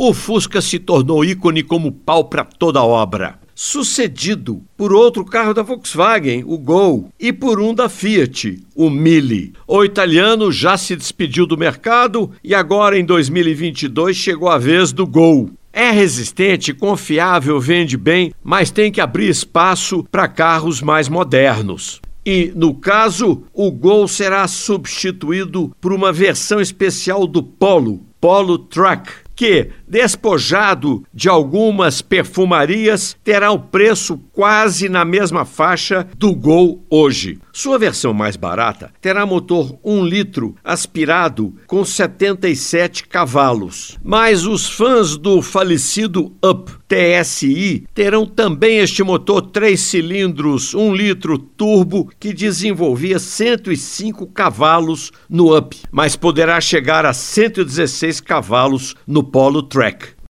o Fusca se tornou ícone como pau para toda obra. Sucedido por outro carro da Volkswagen, o Gol, e por um da Fiat, o Mille. O italiano já se despediu do mercado e agora em 2022 chegou a vez do Gol. É resistente, confiável, vende bem, mas tem que abrir espaço para carros mais modernos. E, no caso, o Gol será substituído por uma versão especial do Polo, Polo Truck, que, despojado de algumas perfumarias, terá o preço quase na mesma faixa do Gol hoje. Sua versão mais barata terá motor 1 litro aspirado com 77 cavalos. Mas os fãs do falecido Up TSI terão também este motor 3 cilindros 1 litro turbo que desenvolvia 105 cavalos no Up, mas poderá chegar a 116 cavalos no Polo Track.